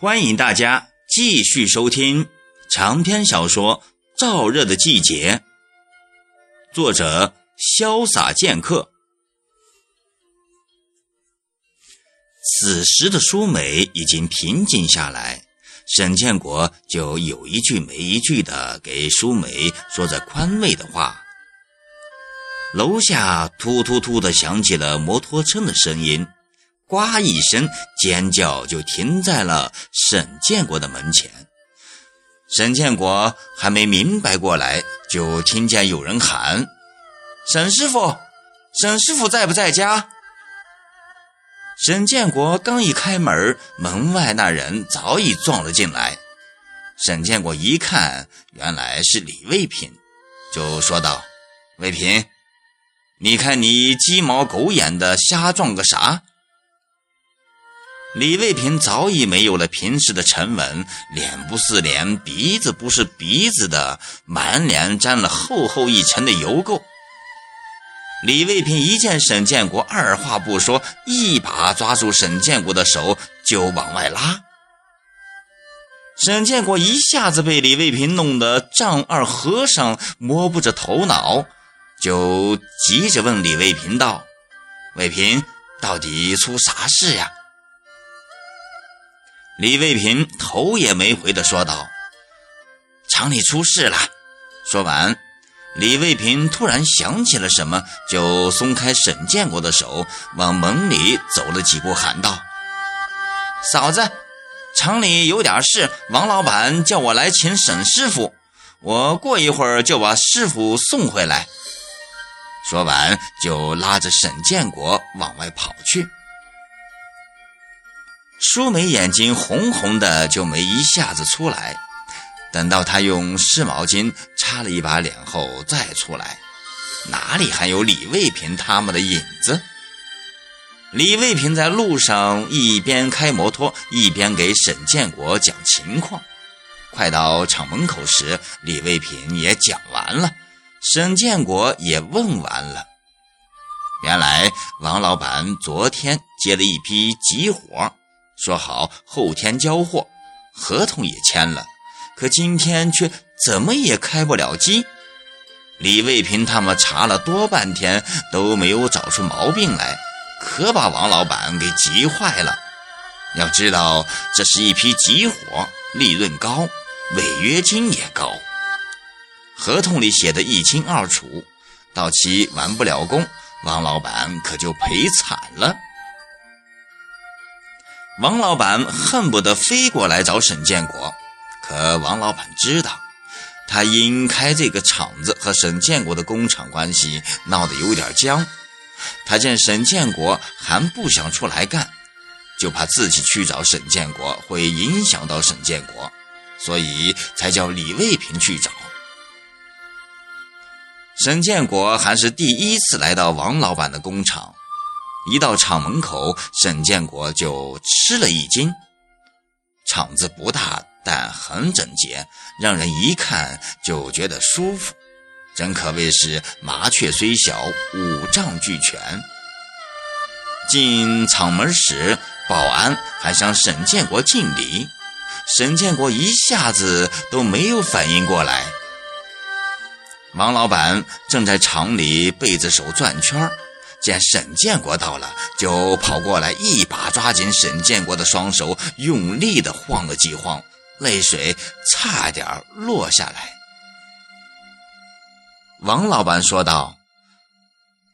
欢迎大家继续收听长篇小说《燥热的季节》，作者潇洒剑客。此时的舒美已经平静下来，沈建国就有一句没一句的给舒美说着宽慰的话。楼下突突突的响起了摩托车的声音。呱一声，尖叫就停在了沈建国的门前。沈建国还没明白过来，就听见有人喊：“沈师傅，沈师傅在不在家？”沈建国刚一开门，门外那人早已撞了进来。沈建国一看，原来是李卫平，就说道：“卫平，你看你鸡毛狗眼的瞎撞个啥？”李卫平早已没有了平时的沉稳，脸不是脸，鼻子不是鼻子的，满脸沾了厚厚一层的油垢。李卫平一见沈建国，二话不说，一把抓住沈建国的手就往外拉。沈建国一下子被李卫平弄得丈二和尚摸不着头脑，就急着问李卫平道：“卫平，到底出啥事呀？”李卫平头也没回的说道：“厂里出事了。”说完，李卫平突然想起了什么，就松开沈建国的手，往门里走了几步，喊道：“嫂子，厂里有点事，王老板叫我来请沈师傅，我过一会儿就把师傅送回来。”说完，就拉着沈建国往外跑去。舒梅眼睛红红的，就没一下子出来。等到她用湿毛巾擦了一把脸后再出来，哪里还有李卫平他们的影子？李卫平在路上一边开摩托，一边给沈建国讲情况。快到厂门口时，李卫平也讲完了，沈建国也问完了。原来王老板昨天接了一批急活。说好后天交货，合同也签了，可今天却怎么也开不了机。李卫平他们查了多半天都没有找出毛病来，可把王老板给急坏了。要知道，这是一批急活，利润高，违约金也高，合同里写的一清二楚，到期完不了工，王老板可就赔惨了。王老板恨不得飞过来找沈建国，可王老板知道，他因开这个厂子和沈建国的工厂关系闹得有点僵。他见沈建国还不想出来干，就怕自己去找沈建国会影响到沈建国，所以才叫李卫平去找。沈建国还是第一次来到王老板的工厂。一到厂门口，沈建国就吃了一惊。厂子不大，但很整洁，让人一看就觉得舒服，真可谓是麻雀虽小，五脏俱全。进厂门时，保安还向沈建国敬礼，沈建国一下子都没有反应过来。王老板正在厂里背着手转圈儿。见沈建国到了，就跑过来，一把抓紧沈建国的双手，用力的晃了几晃，泪水差点落下来。王老板说道：“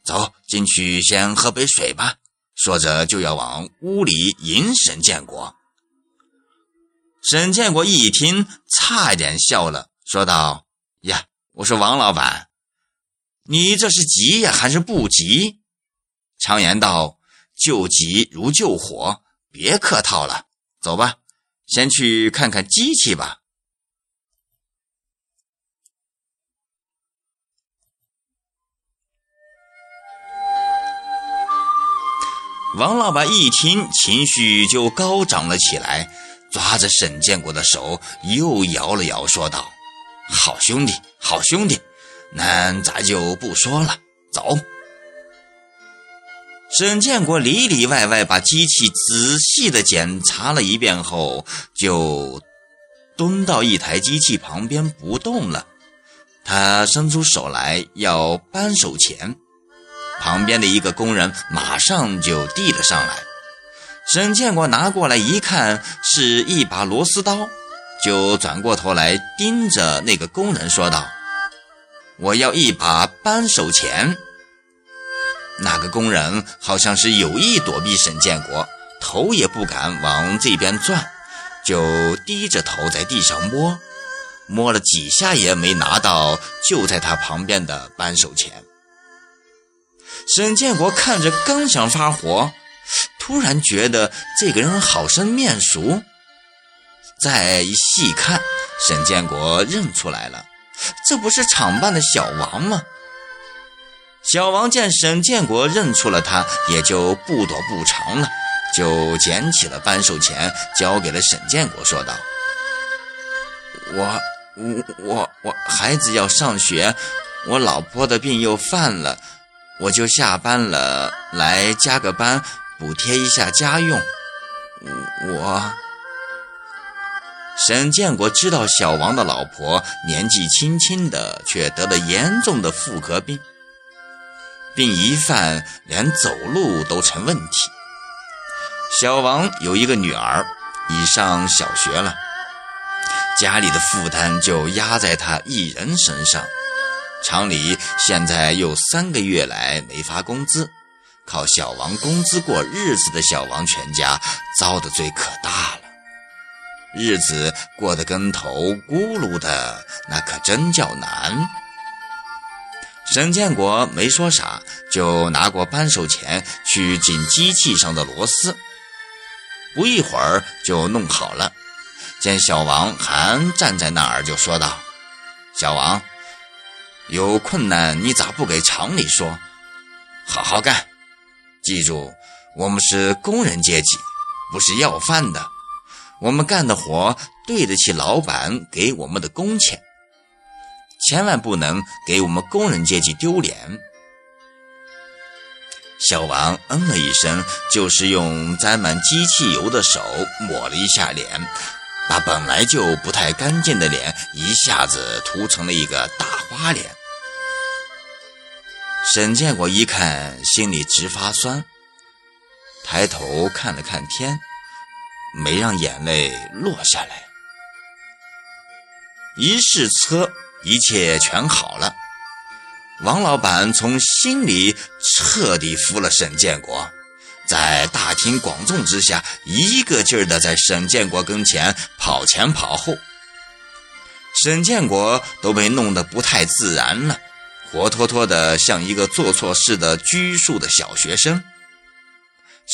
走进去，先喝杯水吧。”说着就要往屋里引沈建国。沈建国一听，差一点笑了，说道：“呀，我说王老板，你这是急呀，还是不急？”常言道：“救急如救火，别客套了，走吧，先去看看机器吧。”王老板一听，情绪就高涨了起来，抓着沈建国的手又摇了摇，说道：“好兄弟，好兄弟，那咱就不说了，走。”沈建国里里外外把机器仔细的检查了一遍后，就蹲到一台机器旁边不动了。他伸出手来要扳手钳，旁边的一个工人马上就递了上来。沈建国拿过来一看，是一把螺丝刀，就转过头来盯着那个工人说道：“我要一把扳手钳。”那个工人好像是有意躲避沈建国，头也不敢往这边转，就低着头在地上摸，摸了几下也没拿到就在他旁边的扳手钳。沈建国看着刚想发火，突然觉得这个人好生面熟，再一细看，沈建国认出来了，这不是厂办的小王吗？小王见沈建国认出了他，也就不躲不藏了，就捡起了扳手钳，交给了沈建国，说道：“我、我、我、我孩子要上学，我老婆的病又犯了，我就下班了来加个班，补贴一下家用。我……”沈建国知道小王的老婆年纪轻轻的，却得了严重的妇科病。病一犯，连走路都成问题。小王有一个女儿，已上小学了，家里的负担就压在他一人身上。厂里现在又三个月来没发工资，靠小王工资过日子的小王全家遭的罪可大了，日子过得跟头咕噜的，那可真叫难。沈建国没说啥，就拿过扳手钳去紧机器上的螺丝。不一会儿就弄好了。见小王还站在那儿，就说道：“小王，有困难你咋不给厂里说？好好干，记住，我们是工人阶级，不是要饭的。我们干的活对得起老板给我们的工钱。”千万不能给我们工人阶级丢脸。小王嗯了一声，就是用沾满机器油的手抹了一下脸，把本来就不太干净的脸一下子涂成了一个大花脸。沈建国一看，心里直发酸，抬头看了看天，没让眼泪落下来。一试车。一切全好了，王老板从心里彻底服了沈建国，在大庭广众之下，一个劲儿的在沈建国跟前跑前跑后。沈建国都被弄得不太自然了，活脱脱的像一个做错事的拘束的小学生。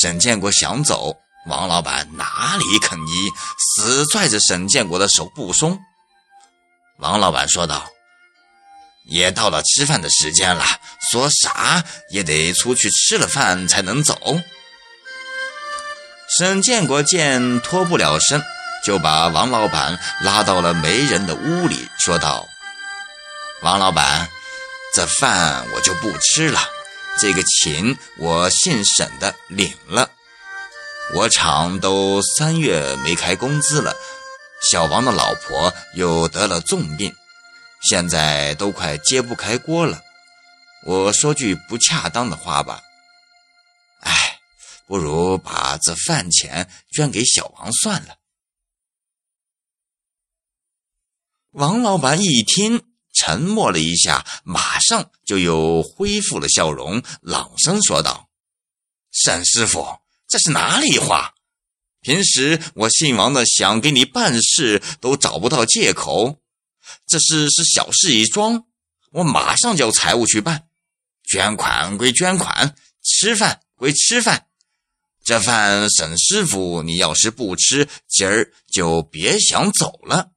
沈建国想走，王老板哪里肯依，死拽着沈建国的手不松。王老板说道：“也到了吃饭的时间了，说啥也得出去吃了饭才能走。”沈建国见脱不了身，就把王老板拉到了没人的屋里，说道：“王老板，这饭我就不吃了，这个情我姓沈的领了。我厂都三月没开工资了。”小王的老婆又得了重病，现在都快揭不开锅了。我说句不恰当的话吧，哎，不如把这饭钱捐给小王算了。王老板一听，沉默了一下，马上就又恢复了笑容，朗声说道：“沈师傅，这是哪里话？”平时我姓王的想给你办事都找不到借口，这事是小事一桩，我马上叫财务去办。捐款归捐款，吃饭归吃饭，这饭沈师傅你要是不吃，今儿就别想走了。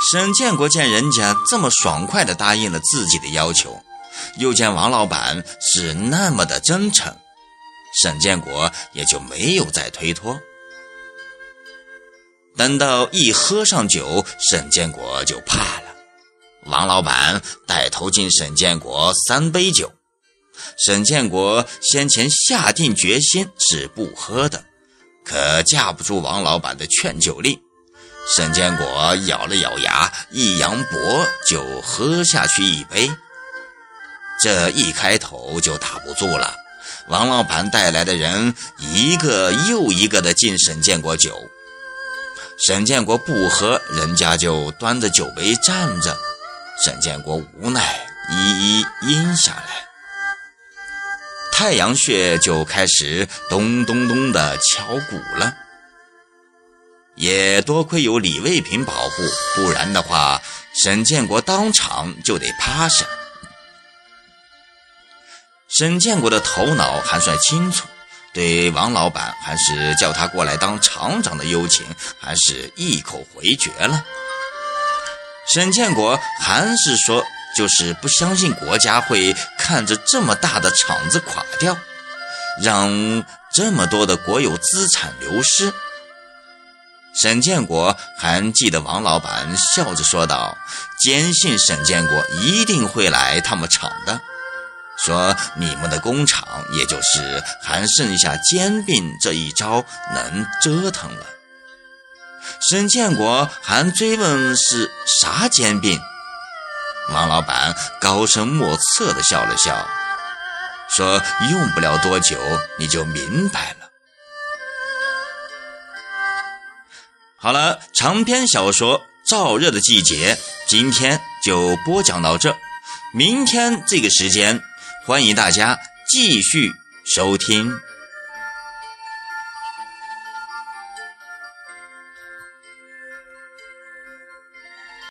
沈建国见人家这么爽快地答应了自己的要求，又见王老板是那么的真诚，沈建国也就没有再推脱。等到一喝上酒，沈建国就怕了。王老板带头敬沈建国三杯酒，沈建国先前下定决心是不喝的，可架不住王老板的劝酒令。沈建国咬了咬牙，一扬脖就喝下去一杯。这一开头就打不住了，王老板带来的人一个又一个的敬沈建国酒，沈建国不喝，人家就端着酒杯站着。沈建国无奈，一一阴下来。太阳穴就开始咚咚咚的敲鼓了。也多亏有李卫平保护，不然的话，沈建国当场就得趴下。沈建国的头脑还算清楚，对王老板还是叫他过来当厂长的幽情，还是一口回绝了。沈建国还是说，就是不相信国家会看着这么大的厂子垮掉，让这么多的国有资产流失。沈建国还记得王老板笑着说道：“坚信沈建国一定会来他们厂的，说你们的工厂也就是还剩下兼并这一招能折腾了。”沈建国还追问是啥兼并，王老板高深莫测的笑了笑，说：“用不了多久你就明白了。”好了，长篇小说《燥热的季节》今天就播讲到这，明天这个时间，欢迎大家继续收听。